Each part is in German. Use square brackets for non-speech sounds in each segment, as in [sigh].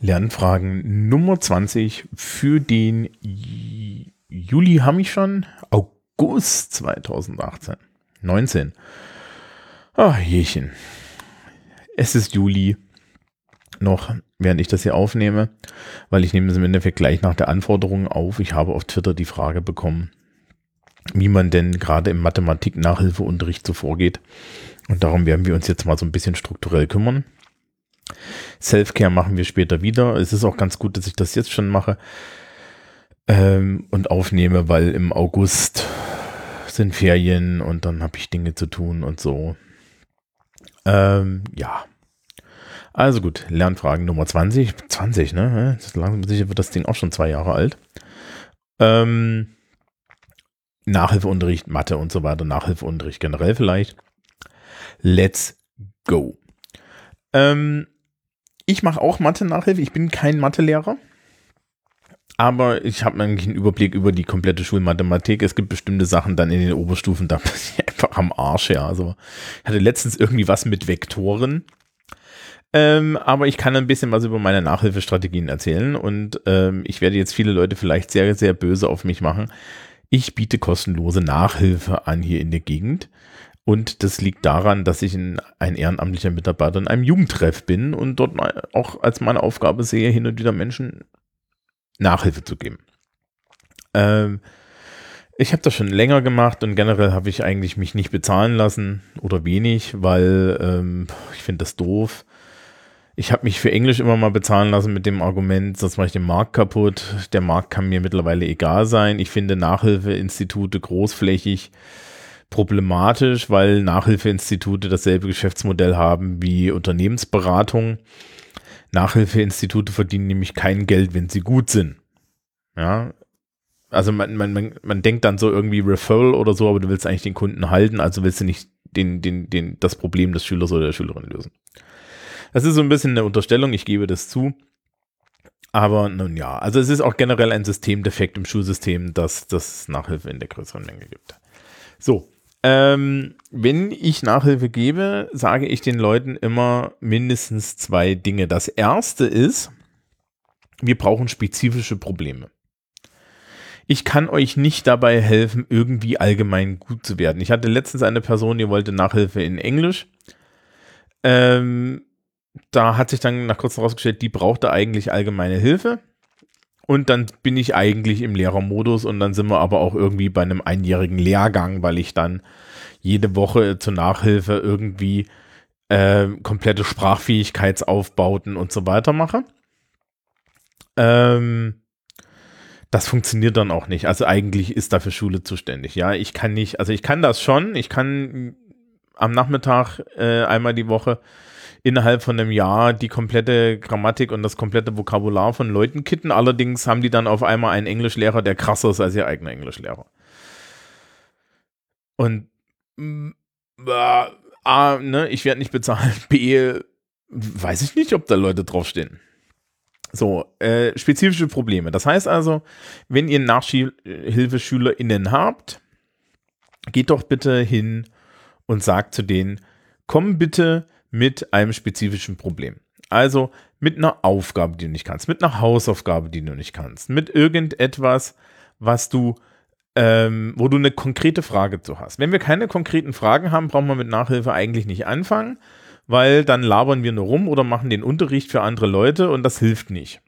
Lernfragen Nummer 20 für den Juli habe ich schon, August 2018. 19. Ach, Jächen. Es ist Juli noch, während ich das hier aufnehme, weil ich nehme es im Endeffekt gleich nach der Anforderung auf. Ich habe auf Twitter die Frage bekommen, wie man denn gerade im Mathematik-Nachhilfeunterricht so vorgeht. Und darum werden wir uns jetzt mal so ein bisschen strukturell kümmern. Self-Care machen wir später wieder. Es ist auch ganz gut, dass ich das jetzt schon mache ähm, und aufnehme, weil im August sind Ferien und dann habe ich Dinge zu tun und so. Ähm, ja. Also gut, Lernfragen Nummer 20. 20, ne? Das langsam sicher wird das Ding auch schon zwei Jahre alt. Ähm, Nachhilfeunterricht, Mathe und so weiter, Nachhilfeunterricht generell vielleicht. Let's go. Ähm, ich mache auch Mathe-Nachhilfe. Ich bin kein Mathelehrer. Aber ich habe eigentlich einen Überblick über die komplette Schulmathematik. Es gibt bestimmte Sachen dann in den Oberstufen, da bin ich [laughs] einfach am Arsch, ja. Also ich hatte letztens irgendwie was mit Vektoren. Ähm, aber ich kann ein bisschen was über meine Nachhilfestrategien erzählen und ähm, ich werde jetzt viele Leute vielleicht sehr, sehr böse auf mich machen. Ich biete kostenlose Nachhilfe an hier in der Gegend. Und das liegt daran, dass ich ein, ein ehrenamtlicher Mitarbeiter in einem Jugendtreff bin und dort auch als meine Aufgabe sehe, hin und wieder Menschen Nachhilfe zu geben. Ähm, ich habe das schon länger gemacht und generell habe ich eigentlich mich nicht bezahlen lassen oder wenig, weil ähm, ich finde das doof. Ich habe mich für Englisch immer mal bezahlen lassen mit dem Argument, sonst mache ich den Markt kaputt. Der Markt kann mir mittlerweile egal sein. Ich finde Nachhilfeinstitute großflächig problematisch, weil Nachhilfeinstitute dasselbe Geschäftsmodell haben wie Unternehmensberatung. Nachhilfeinstitute verdienen nämlich kein Geld, wenn sie gut sind. Ja, also man, man, man, man denkt dann so irgendwie Referral oder so, aber du willst eigentlich den Kunden halten, also willst du nicht den, den, den, das Problem des Schülers oder der Schülerin lösen. Das ist so ein bisschen eine Unterstellung, ich gebe das zu. Aber nun ja, also es ist auch generell ein Systemdefekt im Schulsystem, dass das Nachhilfe in der größeren Menge gibt. So, ähm, wenn ich Nachhilfe gebe, sage ich den Leuten immer mindestens zwei Dinge. Das erste ist, wir brauchen spezifische Probleme. Ich kann euch nicht dabei helfen, irgendwie allgemein gut zu werden. Ich hatte letztens eine Person, die wollte Nachhilfe in Englisch. Ähm, da hat sich dann nach kurzem herausgestellt, die brauchte eigentlich allgemeine Hilfe. Und dann bin ich eigentlich im Lehrermodus und dann sind wir aber auch irgendwie bei einem einjährigen Lehrgang, weil ich dann jede Woche zur Nachhilfe irgendwie äh, komplette Sprachfähigkeitsaufbauten und so weiter mache. Ähm, das funktioniert dann auch nicht. Also eigentlich ist dafür Schule zuständig. Ja, ich kann nicht, also ich kann das schon. Ich kann am Nachmittag äh, einmal die Woche innerhalb von einem Jahr die komplette Grammatik und das komplette Vokabular von Leuten kitten. Allerdings haben die dann auf einmal einen Englischlehrer, der krasser ist als ihr eigener Englischlehrer. Und mm, äh, A, ne, ich werde nicht bezahlen. [laughs] B, weiß ich nicht, ob da Leute draufstehen. So, äh, spezifische Probleme. Das heißt also, wenn ihr NachhilfeschülerInnen habt, geht doch bitte hin und sagt zu denen, komm bitte mit einem spezifischen Problem. Also mit einer Aufgabe, die du nicht kannst, mit einer Hausaufgabe, die du nicht kannst, mit irgendetwas, was du, ähm, wo du eine konkrete Frage zu hast. Wenn wir keine konkreten Fragen haben, brauchen wir mit Nachhilfe eigentlich nicht anfangen, weil dann labern wir nur rum oder machen den Unterricht für andere Leute und das hilft nicht.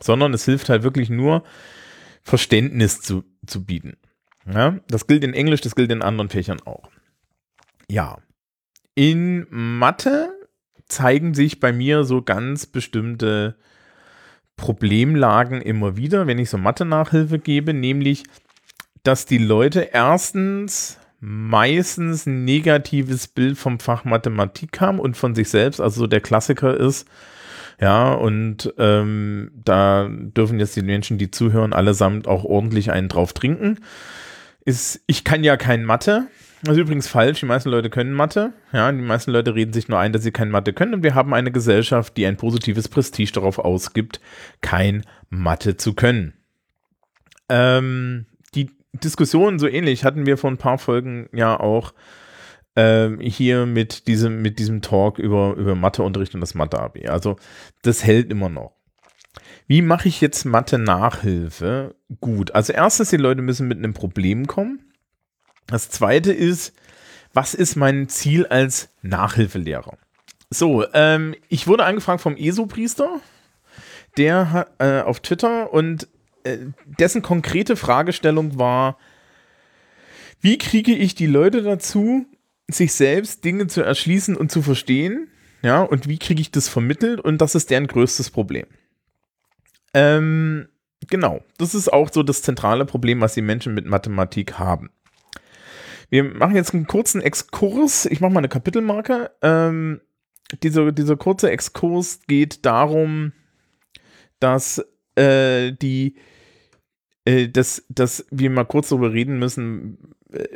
Sondern es hilft halt wirklich nur, Verständnis zu, zu bieten. Ja, das gilt in Englisch, das gilt in anderen Fächern auch. Ja, in Mathe zeigen sich bei mir so ganz bestimmte Problemlagen immer wieder, wenn ich so Mathe-Nachhilfe gebe, nämlich, dass die Leute erstens meistens ein negatives Bild vom Fach Mathematik haben und von sich selbst, also so der Klassiker ist, ja, und ähm, da dürfen jetzt die Menschen, die zuhören, allesamt auch ordentlich einen drauf trinken. Ist, ich kann ja kein Mathe, das ist übrigens falsch. Die meisten Leute können Mathe. Ja, die meisten Leute reden sich nur ein, dass sie kein Mathe können. Und wir haben eine Gesellschaft, die ein positives Prestige darauf ausgibt, kein Mathe zu können. Ähm, die Diskussion so ähnlich hatten wir vor ein paar Folgen ja auch ähm, hier mit diesem, mit diesem Talk über, über Matheunterricht und das Mathe-AB. Also das hält immer noch. Wie mache ich jetzt Mathe-Nachhilfe gut? Also erstens, die Leute müssen mit einem Problem kommen. Das zweite ist, was ist mein Ziel als Nachhilfelehrer? So, ähm, ich wurde angefragt vom ESO-Priester, der hat äh, auf Twitter und äh, dessen konkrete Fragestellung war, wie kriege ich die Leute dazu, sich selbst Dinge zu erschließen und zu verstehen? Ja, und wie kriege ich das vermittelt? Und das ist deren größtes Problem. Ähm, genau, das ist auch so das zentrale Problem, was die Menschen mit Mathematik haben. Wir machen jetzt einen kurzen Exkurs. Ich mache mal eine Kapitelmarke. Ähm, dieser, dieser kurze Exkurs geht darum, dass äh, die äh, dass, dass wir mal kurz darüber reden müssen,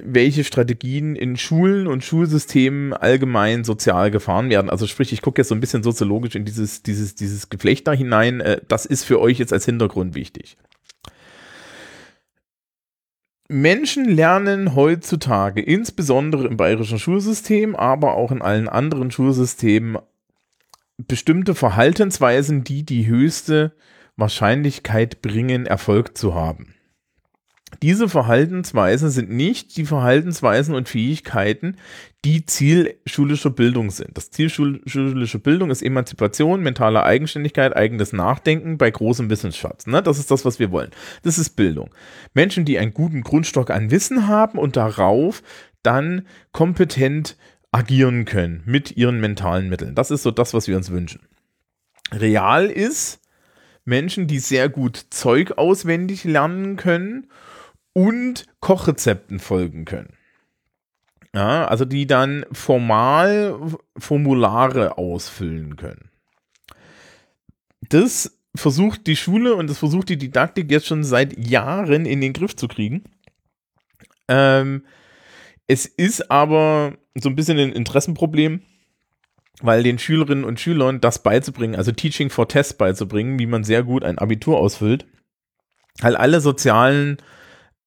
welche Strategien in Schulen und Schulsystemen allgemein sozial gefahren werden. Also sprich, ich gucke jetzt so ein bisschen soziologisch in dieses, dieses, dieses Geflecht da hinein. Äh, das ist für euch jetzt als Hintergrund wichtig. Menschen lernen heutzutage, insbesondere im bayerischen Schulsystem, aber auch in allen anderen Schulsystemen, bestimmte Verhaltensweisen, die die höchste Wahrscheinlichkeit bringen, Erfolg zu haben. Diese Verhaltensweisen sind nicht die Verhaltensweisen und Fähigkeiten, die Ziel schulischer Bildung sind. Das Ziel schulischer Bildung ist Emanzipation, mentale Eigenständigkeit, eigenes Nachdenken bei großem Wissensschatz. Ne? Das ist das, was wir wollen. Das ist Bildung. Menschen, die einen guten Grundstock an Wissen haben und darauf dann kompetent agieren können mit ihren mentalen Mitteln. Das ist so das, was wir uns wünschen. Real ist Menschen, die sehr gut Zeug auswendig lernen können und Kochrezepten folgen können. Ja, also die dann formal Formulare ausfüllen können. Das versucht die Schule und das versucht die Didaktik jetzt schon seit Jahren in den Griff zu kriegen. Ähm, es ist aber so ein bisschen ein Interessenproblem, weil den Schülerinnen und Schülern das beizubringen, also Teaching for Test beizubringen, wie man sehr gut ein Abitur ausfüllt, halt alle sozialen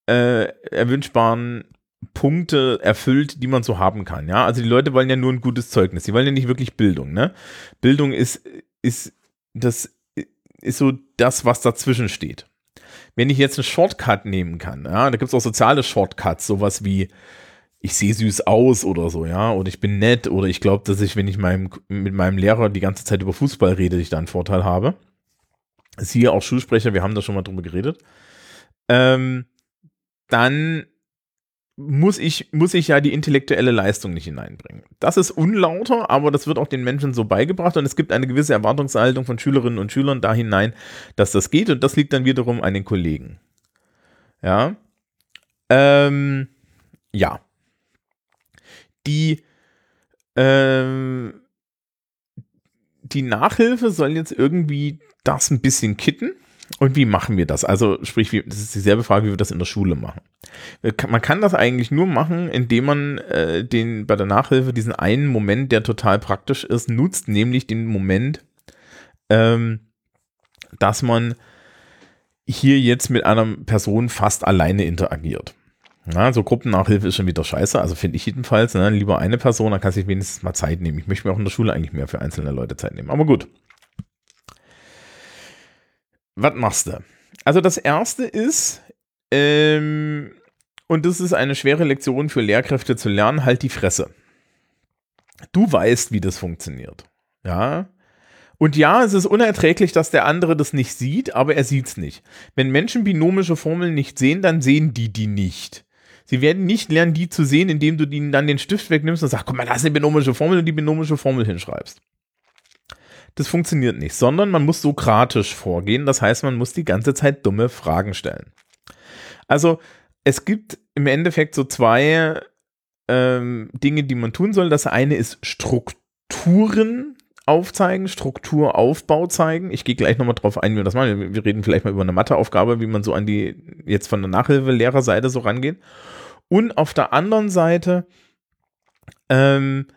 äh, erwünschbaren Punkte erfüllt, die man so haben kann. Ja, also die Leute wollen ja nur ein gutes Zeugnis. Die wollen ja nicht wirklich Bildung. Ne? Bildung ist, ist, das ist so das, was dazwischen steht. Wenn ich jetzt einen Shortcut nehmen kann, ja, da gibt es auch soziale Shortcuts, sowas wie ich sehe süß aus oder so, ja, oder ich bin nett oder ich glaube, dass ich, wenn ich meinem, mit meinem Lehrer die ganze Zeit über Fußball rede, ich da einen Vorteil habe. Siehe auch Schulsprecher, wir haben da schon mal drüber geredet. Ähm, dann muss ich, muss ich ja die intellektuelle Leistung nicht hineinbringen. Das ist unlauter, aber das wird auch den Menschen so beigebracht und es gibt eine gewisse Erwartungshaltung von Schülerinnen und Schülern da hinein, dass das geht und das liegt dann wiederum an den Kollegen. Ja. Ähm, ja. Die, ähm, die Nachhilfe soll jetzt irgendwie das ein bisschen kitten. Und wie machen wir das? Also, sprich, wie, das ist dieselbe Frage, wie wir das in der Schule machen. Man kann das eigentlich nur machen, indem man äh, den, bei der Nachhilfe diesen einen Moment, der total praktisch ist, nutzt, nämlich den Moment, ähm, dass man hier jetzt mit einer Person fast alleine interagiert. Na, so Gruppennachhilfe ist schon wieder scheiße, also finde ich jedenfalls. Ne? Lieber eine Person, dann kann sich wenigstens mal Zeit nehmen. Ich möchte mir auch in der Schule eigentlich mehr für einzelne Leute Zeit nehmen. Aber gut was machst du? Also das erste ist, ähm, und das ist eine schwere Lektion für Lehrkräfte zu lernen, halt die Fresse. Du weißt, wie das funktioniert. Ja. Und ja, es ist unerträglich, dass der andere das nicht sieht, aber er sieht es nicht. Wenn Menschen binomische Formeln nicht sehen, dann sehen die die nicht. Sie werden nicht lernen, die zu sehen, indem du ihnen dann den Stift wegnimmst und sagst, guck mal, das ist eine binomische Formel und die binomische Formel hinschreibst. Das funktioniert nicht, sondern man muss sokratisch vorgehen. Das heißt, man muss die ganze Zeit dumme Fragen stellen. Also es gibt im Endeffekt so zwei ähm, Dinge, die man tun soll. Das eine ist Strukturen aufzeigen, Strukturaufbau zeigen. Ich gehe gleich nochmal drauf ein, wie wir das machen. Wir reden vielleicht mal über eine Matheaufgabe, wie man so an die, jetzt von der Nachhilfelehrerseite so rangeht. Und auf der anderen Seite ähm,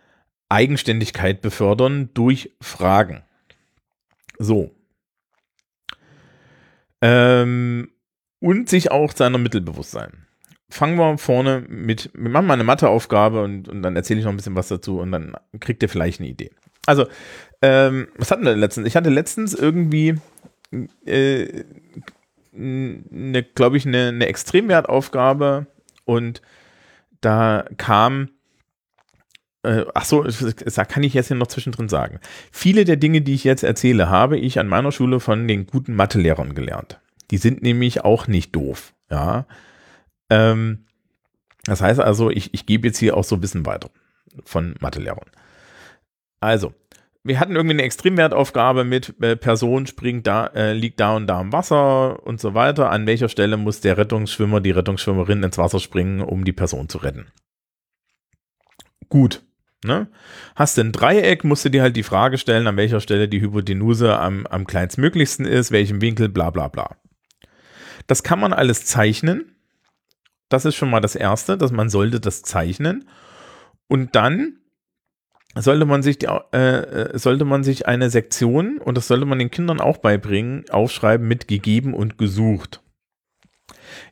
Eigenständigkeit befördern durch Fragen. So. Ähm, und sich auch seiner Mittel bewusst sein. Fangen wir vorne mit, wir machen mal eine Matheaufgabe und, und dann erzähle ich noch ein bisschen was dazu und dann kriegt ihr vielleicht eine Idee. Also, ähm, was hatten wir letztens? Ich hatte letztens irgendwie äh, eine, glaube ich, eine, eine Extremwertaufgabe und da kam, äh, ach so, das kann ich jetzt hier noch zwischendrin sagen. Viele der Dinge, die ich jetzt erzähle, habe ich an meiner Schule von den guten Mathelehrern gelernt. Die sind nämlich auch nicht doof, ja. Ähm, das heißt also, ich, ich gebe jetzt hier auch so ein bisschen weiter von Mathelehrern. Also, wir hatten irgendwie eine Extremwertaufgabe mit äh, Person springt da, äh, liegt da und da im Wasser und so weiter. An welcher Stelle muss der Rettungsschwimmer, die Rettungsschwimmerin ins Wasser springen, um die Person zu retten? Gut. Ne? Hast du ein Dreieck, musst du dir halt die Frage stellen, an welcher Stelle die Hypotenuse am, am kleinstmöglichsten ist, welchem Winkel, bla bla bla. Das kann man alles zeichnen. Das ist schon mal das Erste, dass man sollte das zeichnen. Und dann sollte man sich, die, äh, äh, sollte man sich eine Sektion, und das sollte man den Kindern auch beibringen, aufschreiben mit gegeben und gesucht.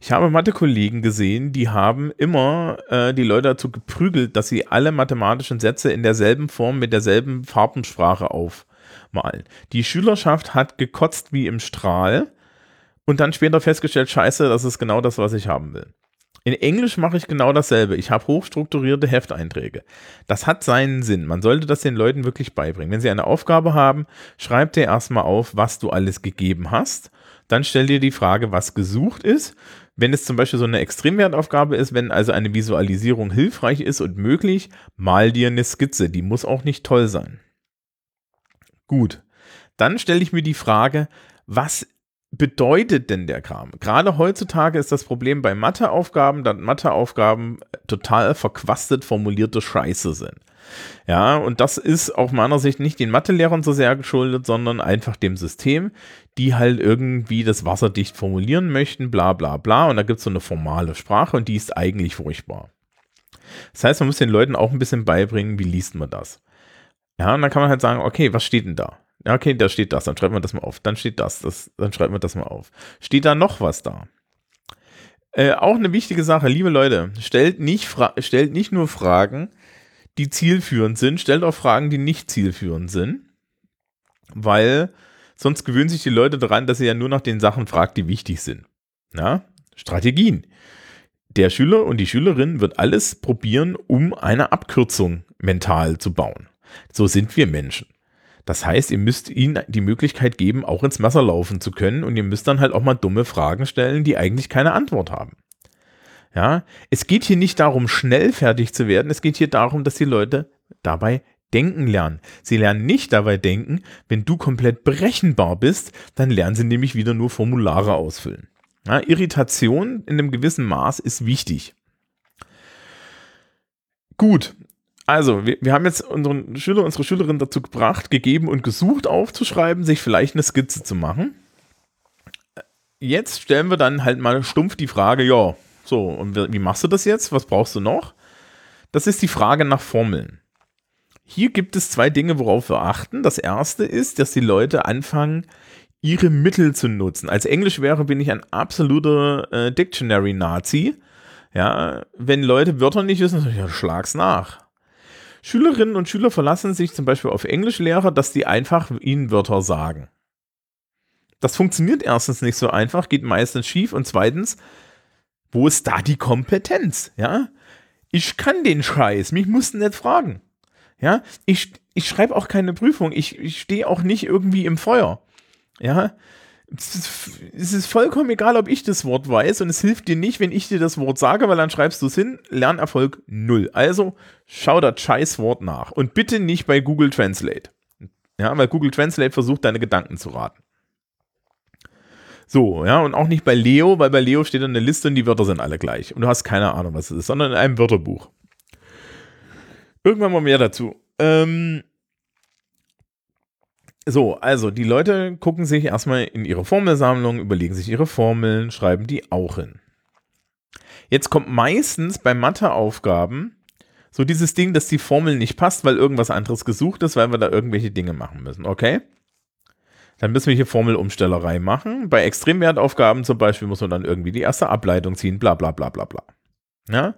Ich habe Mathe-Kollegen gesehen, die haben immer äh, die Leute dazu geprügelt, dass sie alle mathematischen Sätze in derselben Form mit derselben Farbensprache aufmalen. Die Schülerschaft hat gekotzt wie im Strahl und dann später festgestellt, scheiße, das ist genau das, was ich haben will. In Englisch mache ich genau dasselbe. Ich habe hochstrukturierte Hefteinträge. Das hat seinen Sinn. Man sollte das den Leuten wirklich beibringen. Wenn sie eine Aufgabe haben, schreib dir erstmal auf, was du alles gegeben hast. Dann stell dir die Frage, was gesucht ist. Wenn es zum Beispiel so eine Extremwertaufgabe ist, wenn also eine Visualisierung hilfreich ist und möglich, mal dir eine Skizze. Die muss auch nicht toll sein. Gut. Dann stelle ich mir die Frage, was bedeutet denn der Kram? Gerade heutzutage ist das Problem bei Matheaufgaben, dass Matheaufgaben total verquastet formulierte Scheiße sind. Ja, und das ist aus meiner Sicht nicht den Mathelehrern so sehr geschuldet, sondern einfach dem System, die halt irgendwie das wasserdicht formulieren möchten, bla bla bla. Und da gibt es so eine formale Sprache und die ist eigentlich furchtbar. Das heißt, man muss den Leuten auch ein bisschen beibringen, wie liest man das. Ja, und dann kann man halt sagen, okay, was steht denn da? Ja, okay, da steht das, dann schreibt man das mal auf. Dann steht das, das dann schreibt man das mal auf. Steht da noch was da? Äh, auch eine wichtige Sache, liebe Leute, stellt nicht, stellt nicht nur Fragen, die zielführend sind, stellt auch Fragen, die nicht zielführend sind, weil sonst gewöhnen sich die Leute daran, dass ihr ja nur nach den Sachen fragt, die wichtig sind. Ja? Strategien. Der Schüler und die Schülerin wird alles probieren, um eine Abkürzung mental zu bauen. So sind wir Menschen. Das heißt, ihr müsst ihnen die Möglichkeit geben, auch ins Messer laufen zu können und ihr müsst dann halt auch mal dumme Fragen stellen, die eigentlich keine Antwort haben. Ja, es geht hier nicht darum, schnell fertig zu werden, es geht hier darum, dass die Leute dabei denken lernen. Sie lernen nicht dabei denken, wenn du komplett berechenbar bist, dann lernen sie nämlich wieder nur Formulare ausfüllen. Ja, Irritation in einem gewissen Maß ist wichtig. Gut, also, wir, wir haben jetzt unseren Schüler, unsere Schülerin dazu gebracht, gegeben und gesucht aufzuschreiben, sich vielleicht eine Skizze zu machen. Jetzt stellen wir dann halt mal stumpf die Frage, ja, so, und wie machst du das jetzt? Was brauchst du noch? Das ist die Frage nach Formeln. Hier gibt es zwei Dinge, worauf wir achten. Das erste ist, dass die Leute anfangen, ihre Mittel zu nutzen. Als Englisch wäre, bin ich ein absoluter äh, Dictionary-Nazi. Ja, wenn Leute Wörter nicht wissen, ja, schlag's nach. Schülerinnen und Schüler verlassen sich zum Beispiel auf Englischlehrer, dass die einfach ihnen Wörter sagen. Das funktioniert erstens nicht so einfach, geht meistens schief und zweitens, wo ist da die Kompetenz? Ja, ich kann den Scheiß, mich mussten nicht fragen. Ja, ich, ich schreibe auch keine Prüfung, ich, ich stehe auch nicht irgendwie im Feuer. Ja, es ist vollkommen egal, ob ich das Wort weiß und es hilft dir nicht, wenn ich dir das Wort sage, weil dann schreibst du es hin. Lernerfolg null. Also schau das Scheißwort nach und bitte nicht bei Google Translate. Ja, weil Google Translate versucht, deine Gedanken zu raten. So, ja, und auch nicht bei Leo, weil bei Leo steht dann eine Liste und die Wörter sind alle gleich. Und du hast keine Ahnung, was es ist, sondern in einem Wörterbuch. Irgendwann mal mehr dazu. Ähm, so, also die Leute gucken sich erstmal in ihre Formelsammlung, überlegen sich ihre Formeln, schreiben die auch hin. Jetzt kommt meistens bei Matheaufgaben so dieses Ding, dass die Formel nicht passt, weil irgendwas anderes gesucht ist, weil wir da irgendwelche Dinge machen müssen. Okay? Dann müssen wir hier Formelumstellerei machen. Bei Extremwertaufgaben zum Beispiel muss man dann irgendwie die erste Ableitung ziehen, bla bla bla bla bla. Ja?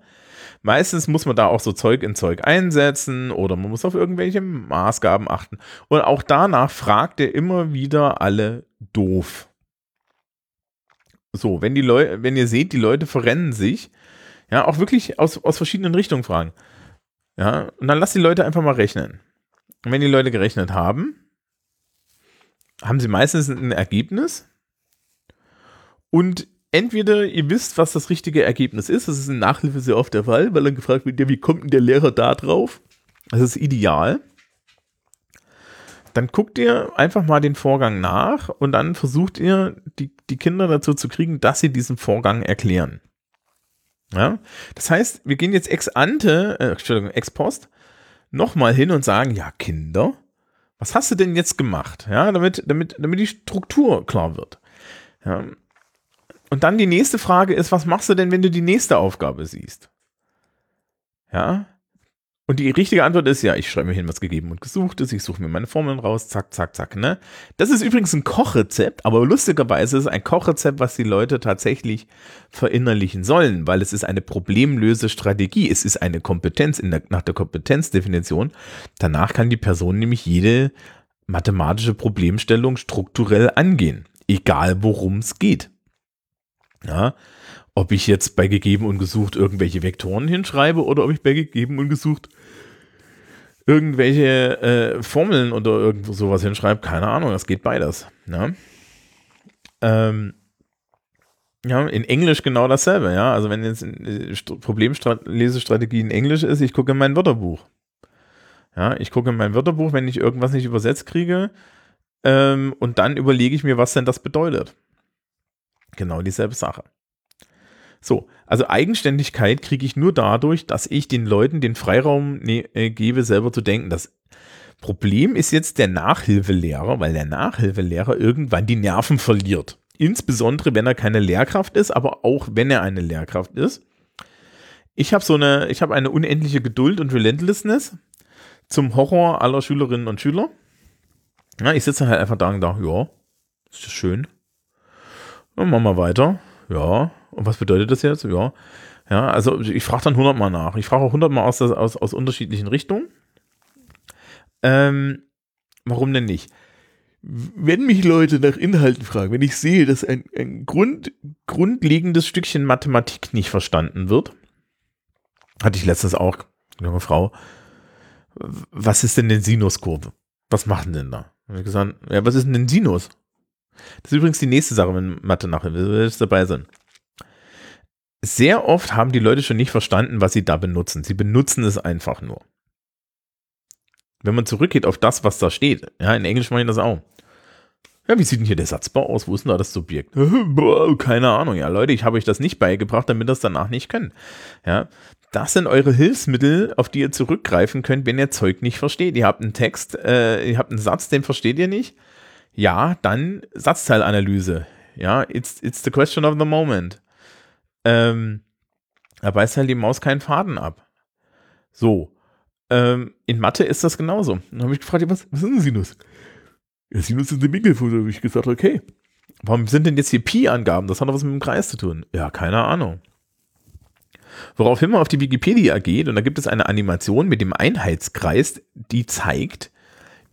meistens muss man da auch so Zeug in Zeug einsetzen oder man muss auf irgendwelche Maßgaben achten. Und auch danach fragt er immer wieder alle doof. So, wenn die Leute, wenn ihr seht, die Leute verrennen sich, ja, auch wirklich aus, aus verschiedenen Richtungen fragen. Ja, und dann lasst die Leute einfach mal rechnen. Und wenn die Leute gerechnet haben, haben sie meistens ein Ergebnis. Und entweder ihr wisst, was das richtige Ergebnis ist, das ist in Nachhilfe sehr oft der Fall, weil dann gefragt wird, wie kommt denn der Lehrer da drauf? Das ist ideal. Dann guckt ihr einfach mal den Vorgang nach und dann versucht ihr, die, die Kinder dazu zu kriegen, dass sie diesen Vorgang erklären. Ja? Das heißt, wir gehen jetzt ex ante, äh, Entschuldigung, ex post, nochmal hin und sagen, ja, Kinder, was hast du denn jetzt gemacht? Ja, damit, damit, damit die Struktur klar wird. Ja. Und dann die nächste Frage ist, was machst du denn, wenn du die nächste Aufgabe siehst? Ja. Und die richtige Antwort ist ja, ich schreibe mir hin, was gegeben und gesucht ist, ich suche mir meine Formeln raus, zack, zack, zack, ne? Das ist übrigens ein Kochrezept, aber lustigerweise ist es ein Kochrezept, was die Leute tatsächlich verinnerlichen sollen, weil es ist eine Problemlösestrategie, es ist eine Kompetenz der, nach der Kompetenzdefinition. Danach kann die Person nämlich jede mathematische Problemstellung strukturell angehen, egal worum es geht. Ja, ob ich jetzt bei gegeben und gesucht irgendwelche Vektoren hinschreibe oder ob ich bei gegeben und gesucht irgendwelche äh, Formeln oder irgendwo sowas hinschreibe, keine Ahnung, das geht beides. Ne? Ähm, ja, in Englisch genau dasselbe, ja. Also wenn jetzt äh, Problemlesestrategie in Englisch ist, ich gucke in mein Wörterbuch. Ja, ich gucke in mein Wörterbuch, wenn ich irgendwas nicht übersetzt kriege, ähm, und dann überlege ich mir, was denn das bedeutet. Genau dieselbe Sache. So, also Eigenständigkeit kriege ich nur dadurch, dass ich den Leuten den Freiraum ne, äh, gebe, selber zu denken. Das Problem ist jetzt der Nachhilfelehrer, weil der Nachhilfelehrer irgendwann die Nerven verliert. Insbesondere, wenn er keine Lehrkraft ist, aber auch wenn er eine Lehrkraft ist. Ich habe so eine, ich habe eine unendliche Geduld und Relentlessness zum Horror aller Schülerinnen und Schüler. Ja, ich sitze halt einfach da und da, ja, ist das schön. Dann machen wir weiter. Ja, und was bedeutet das jetzt? Ja, ja also ich frage dann hundertmal nach. Ich frage auch hundertmal aus, aus, aus unterschiedlichen Richtungen. Ähm, warum denn nicht? Wenn mich Leute nach Inhalten fragen, wenn ich sehe, dass ein, ein Grund, grundlegendes Stückchen Mathematik nicht verstanden wird, hatte ich letztens auch, junge Frau, was ist denn eine Sinuskurve? Was machen denn da? Habe ich gesagt, ja, was ist denn ein Sinus? Das ist übrigens die nächste Sache, wenn Mathe nachher will, dabei sind sehr oft haben die Leute schon nicht verstanden, was sie da benutzen. Sie benutzen es einfach nur. Wenn man zurückgeht auf das, was da steht, ja, in Englisch meine ich das auch. Ja, wie sieht denn hier der Satzbau aus? Wo ist denn da das Subjekt? [laughs] Keine Ahnung. Ja, Leute, ich habe euch das nicht beigebracht, damit ihr das danach nicht können. Ja, das sind eure Hilfsmittel, auf die ihr zurückgreifen könnt, wenn ihr Zeug nicht versteht. Ihr habt einen Text, äh, ihr habt einen Satz, den versteht ihr nicht. Ja, dann Satzteilanalyse. Ja, it's, it's the question of the moment ähm, da beißt halt die Maus keinen Faden ab. So. Ähm, in Mathe ist das genauso. Dann habe ich gefragt, was, was ist ein Sinus? Ja, Sinus ist eine Winkelfunktion. Da habe ich gesagt, okay. Warum sind denn jetzt hier Pi-Angaben? Das hat doch was mit dem Kreis zu tun. Ja, keine Ahnung. Woraufhin man auf die Wikipedia geht und da gibt es eine Animation mit dem Einheitskreis, die zeigt,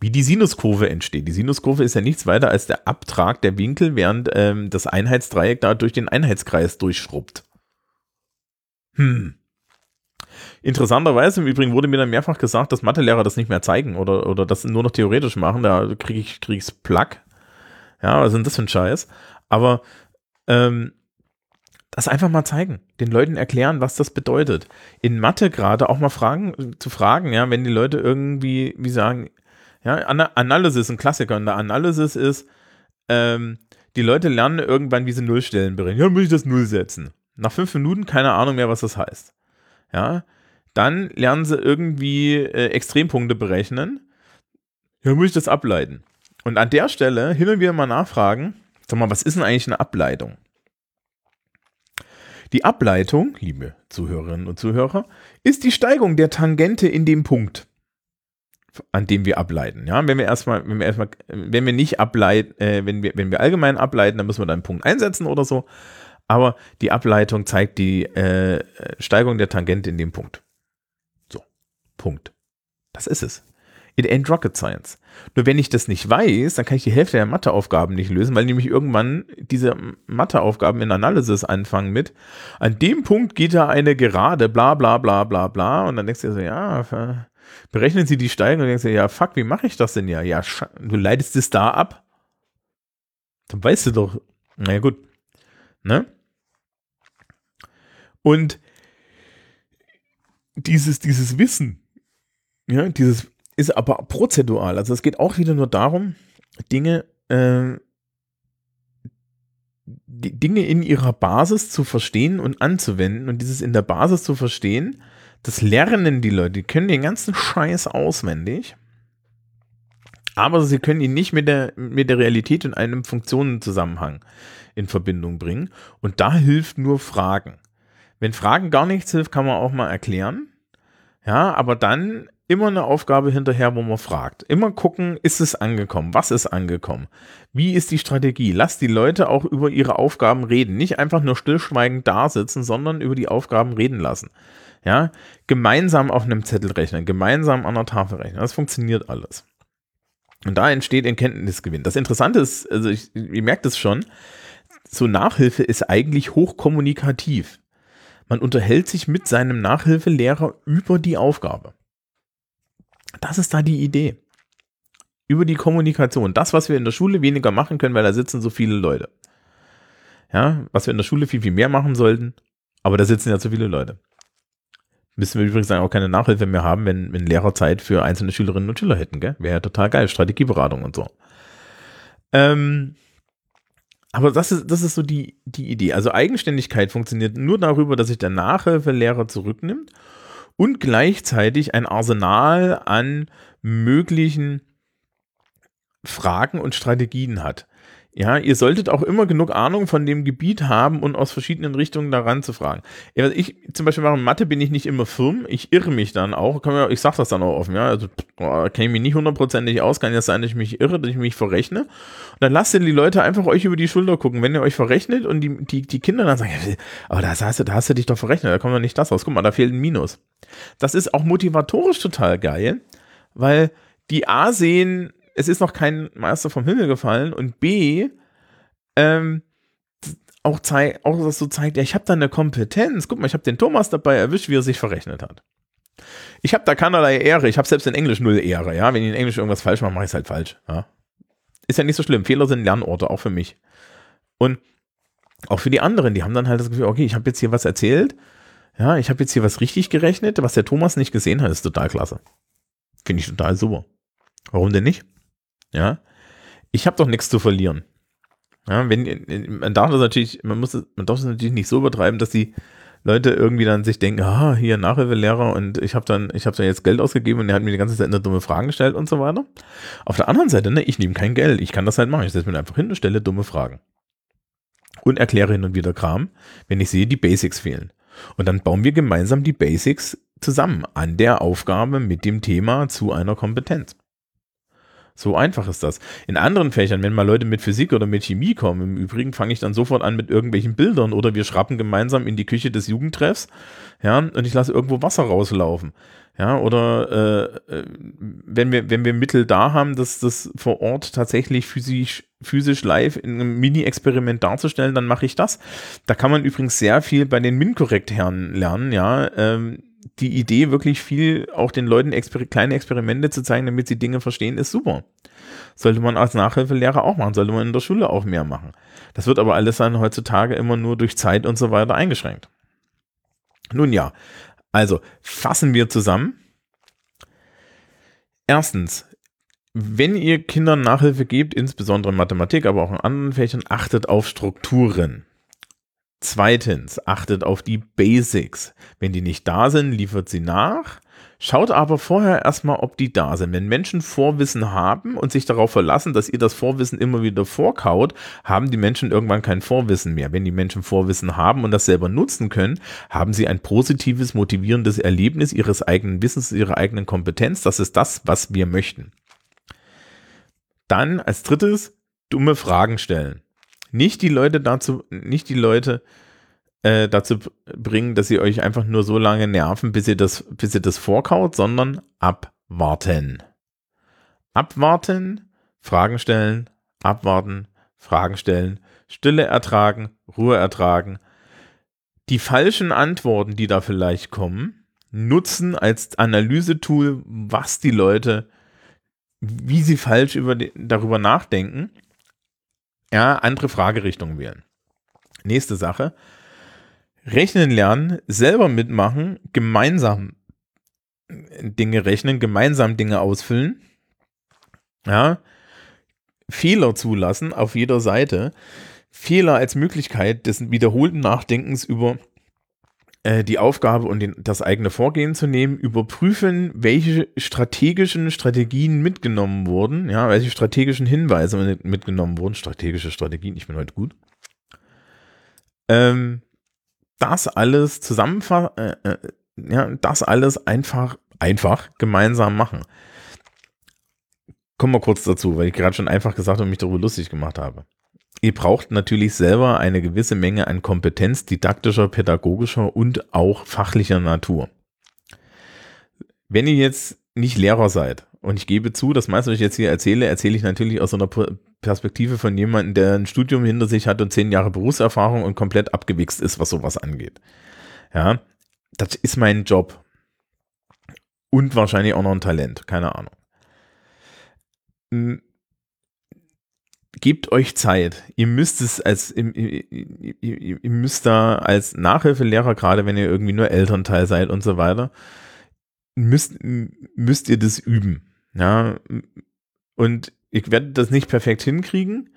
wie die Sinuskurve entsteht. Die Sinuskurve ist ja nichts weiter als der Abtrag der Winkel, während ähm, das Einheitsdreieck da durch den Einheitskreis durchschrubbt. Hm. Interessanterweise im Übrigen wurde mir dann mehrfach gesagt, dass Mathelehrer das nicht mehr zeigen oder, oder das nur noch theoretisch machen. Da kriege ich krieg's Plug. Ja, was ist denn das für ein Scheiß? Aber ähm, das einfach mal zeigen, den Leuten erklären, was das bedeutet. In Mathe gerade auch mal fragen, zu fragen, ja, wenn die Leute irgendwie, wie sagen, ja, Analysis, ein Klassiker in der Analysis ist, ähm, die Leute lernen irgendwann, wie sie Nullstellen berechnen. Ja, muss ich das Null setzen. Nach fünf Minuten keine Ahnung mehr, was das heißt. Ja, dann lernen sie irgendwie äh, Extrempunkte berechnen. Ja, muss ich das ableiten. Und an der Stelle hin und wieder mal nachfragen, sag mal, was ist denn eigentlich eine Ableitung? Die Ableitung, liebe Zuhörerinnen und Zuhörer, ist die Steigung der Tangente in dem Punkt an dem wir ableiten. Ja, wenn wir erstmal, wenn wir erstmal, wenn wir nicht ableiten, äh, wenn wir, wenn wir allgemein ableiten, dann müssen wir da einen Punkt einsetzen oder so. aber die Ableitung zeigt die äh, Steigung der Tangente in dem Punkt. So, Punkt. Das ist es. It ain't rocket science. Nur wenn ich das nicht weiß, dann kann ich die Hälfte der Matheaufgaben nicht lösen, weil nämlich irgendwann diese Matheaufgaben in Analysis anfangen mit, an dem Punkt geht da eine Gerade, bla bla bla bla bla, und dann denkst du dir so, ja, berechnen Sie die Steigung und denkst dir, ja, fuck, wie mache ich das denn ja? Ja, du leitest es da ab. Dann weißt du doch, naja gut, ne? Und dieses, dieses Wissen, ja, dieses ist aber prozedural. Also es geht auch wieder nur darum, Dinge, äh, Dinge in ihrer Basis zu verstehen und anzuwenden. Und dieses in der Basis zu verstehen, das lernen die Leute. Die können den ganzen Scheiß auswendig. Aber sie können ihn nicht mit der, mit der Realität in einem Funktionenzusammenhang in Verbindung bringen. Und da hilft nur Fragen. Wenn Fragen gar nichts hilft, kann man auch mal erklären. Ja, aber dann immer eine Aufgabe hinterher, wo man fragt. Immer gucken, ist es angekommen? Was ist angekommen? Wie ist die Strategie? Lass die Leute auch über ihre Aufgaben reden. Nicht einfach nur stillschweigend da sitzen, sondern über die Aufgaben reden lassen. Ja, gemeinsam auf einem Zettel rechnen, gemeinsam an der Tafel rechnen. Das funktioniert alles. Und da entsteht ein Kenntnisgewinn. Das Interessante ist, also ich, ihr merkt es schon, so Nachhilfe ist eigentlich hochkommunikativ. Man unterhält sich mit seinem Nachhilfelehrer über die Aufgabe. Das ist da die Idee. Über die Kommunikation. Das, was wir in der Schule weniger machen können, weil da sitzen so viele Leute. Ja, was wir in der Schule viel, viel mehr machen sollten, aber da sitzen ja zu viele Leute. Müssen wir übrigens auch keine Nachhilfe mehr haben, wenn, wenn Lehrer Zeit für einzelne Schülerinnen und Schüler hätten, gell? Wäre ja total geil. Strategieberatung und so. Ähm, aber das ist, das ist so die, die Idee. Also Eigenständigkeit funktioniert nur darüber, dass sich der Nachhilfelehrer zurücknimmt und gleichzeitig ein Arsenal an möglichen Fragen und Strategien hat. Ja, ihr solltet auch immer genug Ahnung von dem Gebiet haben und aus verschiedenen Richtungen daran zu fragen. Ich zum Beispiel mache Mathe bin ich nicht immer firm, ich irre mich dann auch, ich sage das dann auch offen, ja, also kenne ich mich nicht hundertprozentig aus, kann ja sein, dass ich mich irre, dass ich mich verrechne. Und dann lasst ihr die Leute einfach euch über die Schulter gucken. Wenn ihr euch verrechnet und die, die, die Kinder dann sagen, aber da hast, du, da hast du dich doch verrechnet, da kommt doch nicht das raus. Guck mal, da fehlt ein Minus. Das ist auch motivatorisch total geil, weil die A sehen, es ist noch kein Meister vom Himmel gefallen und B, ähm, auch, zeig, auch das so zeigt, ja, ich habe da eine Kompetenz. Guck mal, ich habe den Thomas dabei erwischt, wie er sich verrechnet hat. Ich habe da keinerlei Ehre. Ich habe selbst in Englisch null Ehre. Ja, wenn ich in Englisch irgendwas falsch mache, mache ich es halt falsch. Ja. Ist ja nicht so schlimm. Fehler sind Lernorte, auch für mich. Und auch für die anderen, die haben dann halt das Gefühl, okay, ich habe jetzt hier was erzählt. Ja, ich habe jetzt hier was richtig gerechnet. Was der Thomas nicht gesehen hat, ist total klasse. Finde ich total super. Warum denn nicht? Ja, ich habe doch nichts zu verlieren. Ja, wenn, man darf das natürlich, man muss, man darf das natürlich nicht so übertreiben, dass die Leute irgendwie dann sich denken, ah, hier Nachhilfelehrer und ich habe dann, ich habe dann jetzt Geld ausgegeben und er hat mir die ganze Zeit eine dumme Fragen gestellt und so weiter. Auf der anderen Seite, ne, ich nehme kein Geld, ich kann das halt machen, ich setze mir einfach hin und stelle dumme Fragen. Und erkläre hin und wieder Kram, wenn ich sehe, die Basics fehlen. Und dann bauen wir gemeinsam die Basics zusammen an der Aufgabe mit dem Thema zu einer Kompetenz. So einfach ist das. In anderen Fächern, wenn mal Leute mit Physik oder mit Chemie kommen, im Übrigen fange ich dann sofort an mit irgendwelchen Bildern oder wir schrappen gemeinsam in die Küche des Jugendtreffs, ja, und ich lasse irgendwo Wasser rauslaufen. Ja, oder äh, wenn wir, wenn wir Mittel da haben, dass das vor Ort tatsächlich physisch, physisch live in einem Mini-Experiment darzustellen, dann mache ich das. Da kann man übrigens sehr viel bei den MinCorrect-Herren lernen, ja. Ähm, die Idee, wirklich viel auch den Leuten exper kleine Experimente zu zeigen, damit sie Dinge verstehen, ist super. Sollte man als Nachhilfelehrer auch machen, sollte man in der Schule auch mehr machen. Das wird aber alles dann heutzutage immer nur durch Zeit und so weiter eingeschränkt. Nun ja, also fassen wir zusammen. Erstens, wenn ihr Kindern Nachhilfe gebt, insbesondere in Mathematik, aber auch in anderen Fächern, achtet auf Strukturen. Zweitens, achtet auf die Basics. Wenn die nicht da sind, liefert sie nach. Schaut aber vorher erstmal, ob die da sind. Wenn Menschen Vorwissen haben und sich darauf verlassen, dass ihr das Vorwissen immer wieder vorkaut, haben die Menschen irgendwann kein Vorwissen mehr. Wenn die Menschen Vorwissen haben und das selber nutzen können, haben sie ein positives, motivierendes Erlebnis ihres eigenen Wissens, ihrer eigenen Kompetenz. Das ist das, was wir möchten. Dann als drittes, dumme Fragen stellen. Nicht die Leute dazu, nicht die Leute äh, dazu bringen, dass sie euch einfach nur so lange nerven, bis ihr das, bis ihr das vorkaut, sondern abwarten. Abwarten, Fragen stellen, abwarten, Fragen stellen, Stille ertragen, Ruhe ertragen. Die falschen Antworten, die da vielleicht kommen, nutzen als Analysetool, was die Leute, wie sie falsch über die, darüber nachdenken ja, andere Fragerichtungen wählen. Nächste Sache. Rechnen lernen, selber mitmachen, gemeinsam Dinge rechnen, gemeinsam Dinge ausfüllen. Ja, Fehler zulassen auf jeder Seite. Fehler als Möglichkeit des wiederholten Nachdenkens über äh, die Aufgabe und den, das eigene Vorgehen zu nehmen, überprüfen, welche strategischen Strategien mitgenommen wurden, ja, welche strategischen Hinweise mitgenommen wurden, strategische Strategien, ich bin heute gut. Ähm, das alles zusammenfassen, äh, äh, ja, das alles einfach, einfach gemeinsam machen. Kommen wir kurz dazu, weil ich gerade schon einfach gesagt und mich darüber lustig gemacht habe. Ihr braucht natürlich selber eine gewisse Menge an Kompetenz didaktischer, pädagogischer und auch fachlicher Natur. Wenn ihr jetzt nicht Lehrer seid, und ich gebe zu, das meiste, was ich jetzt hier erzähle, erzähle ich natürlich aus einer Perspektive von jemandem, der ein Studium hinter sich hat und zehn Jahre Berufserfahrung und komplett abgewichst ist, was sowas angeht. Ja, das ist mein Job. Und wahrscheinlich auch noch ein Talent, keine Ahnung gebt euch Zeit. Ihr müsst es als, ihr, ihr, ihr müsst da als Nachhilfelehrer, gerade wenn ihr irgendwie nur Elternteil seid und so weiter, müsst, müsst ihr das üben. Ja, und ich werde das nicht perfekt hinkriegen.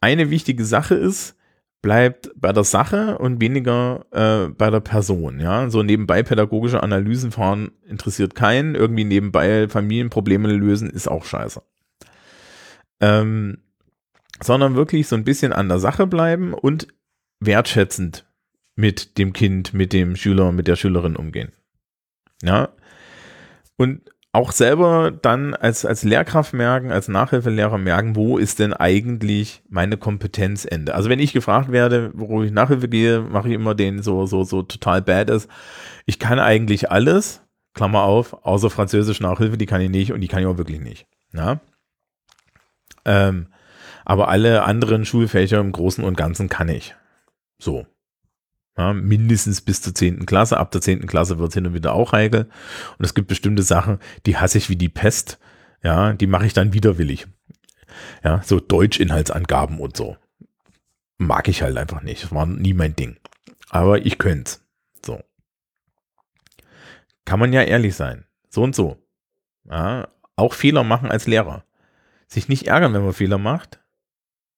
Eine wichtige Sache ist, bleibt bei der Sache und weniger äh, bei der Person. Ja, so nebenbei pädagogische Analysen fahren interessiert keinen. Irgendwie nebenbei Familienprobleme lösen ist auch scheiße. Ähm, sondern wirklich so ein bisschen an der Sache bleiben und wertschätzend mit dem Kind, mit dem Schüler, mit der Schülerin umgehen. Ja. Und auch selber dann als, als Lehrkraft merken, als Nachhilfelehrer merken, wo ist denn eigentlich meine Kompetenzende? Also wenn ich gefragt werde, wo ich Nachhilfe gehe, mache ich immer den so, so, so total bad ist. Ich kann eigentlich alles, Klammer auf, außer Französisch Nachhilfe, die kann ich nicht und die kann ich auch wirklich nicht. Ja. Ähm, aber alle anderen Schulfächer im Großen und Ganzen kann ich. So. Ja, mindestens bis zur 10. Klasse. Ab der 10. Klasse wird es hin und wieder auch heikel. Und es gibt bestimmte Sachen, die hasse ich wie die Pest. Ja, die mache ich dann widerwillig. Ja, so Deutschinhaltsangaben und so. Mag ich halt einfach nicht. Das war nie mein Ding. Aber ich könnte So. Kann man ja ehrlich sein. So und so. Ja, auch Fehler machen als Lehrer. Sich nicht ärgern, wenn man Fehler macht.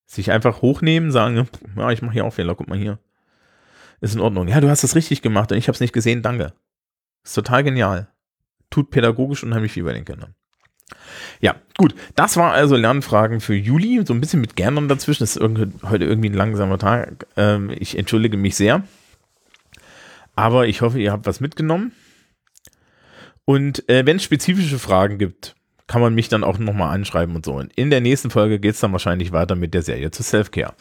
Sich einfach hochnehmen, sagen, ja, ich mache hier auch Fehler, guck mal hier. Ist in Ordnung. Ja, du hast das richtig gemacht und ich habe es nicht gesehen, danke. Ist total genial. Tut pädagogisch unheimlich viel bei den Kindern. Ja, gut. Das war also Lernfragen für Juli. So ein bisschen mit Gernern dazwischen. Das ist heute irgendwie ein langsamer Tag. Ähm, ich entschuldige mich sehr. Aber ich hoffe, ihr habt was mitgenommen. Und äh, wenn es spezifische Fragen gibt, kann man mich dann auch nochmal anschreiben und so. Und in der nächsten Folge geht es dann wahrscheinlich weiter mit der Serie zu Selfcare.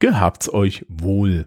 Gehabt's euch wohl.